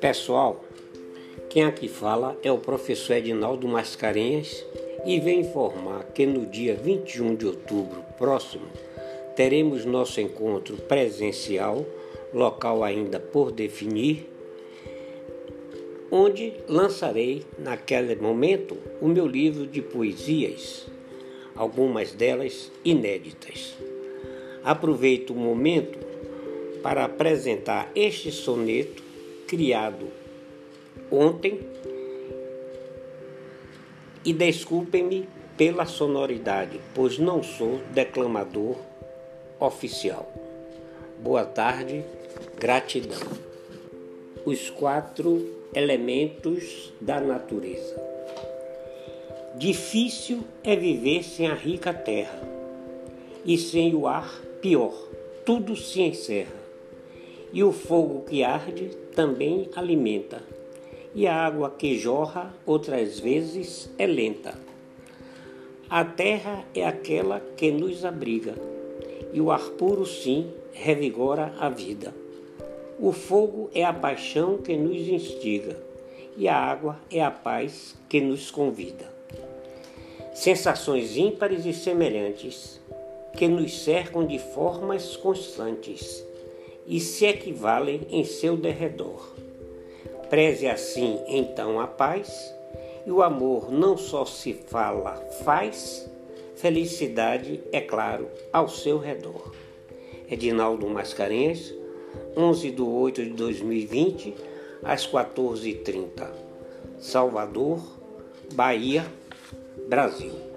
Pessoal, quem aqui fala é o professor Edinaldo Mascarenhas e vem informar que no dia 21 de outubro próximo teremos nosso encontro presencial, local ainda por definir, onde lançarei naquele momento o meu livro de poesias, algumas delas inéditas. Aproveito o momento para apresentar este soneto criado ontem e desculpem-me pela sonoridade, pois não sou declamador oficial. Boa tarde, gratidão. Os quatro elementos da natureza. Difícil é viver sem a rica terra, e sem o ar, pior, tudo se encerra. E o fogo que arde também alimenta, e a água que jorra outras vezes é lenta. A terra é aquela que nos abriga, e o ar puro, sim, revigora a vida. O fogo é a paixão que nos instiga, e a água é a paz que nos convida. Sensações ímpares e semelhantes que nos cercam de formas constantes e se equivalem em seu derredor. Preze assim então a paz, e o amor não só se fala, faz, felicidade, é claro, ao seu redor. Edinaldo Mascarenhas, 11 de 8 de 2020, às 14h30. Salvador, Bahia, Brasil.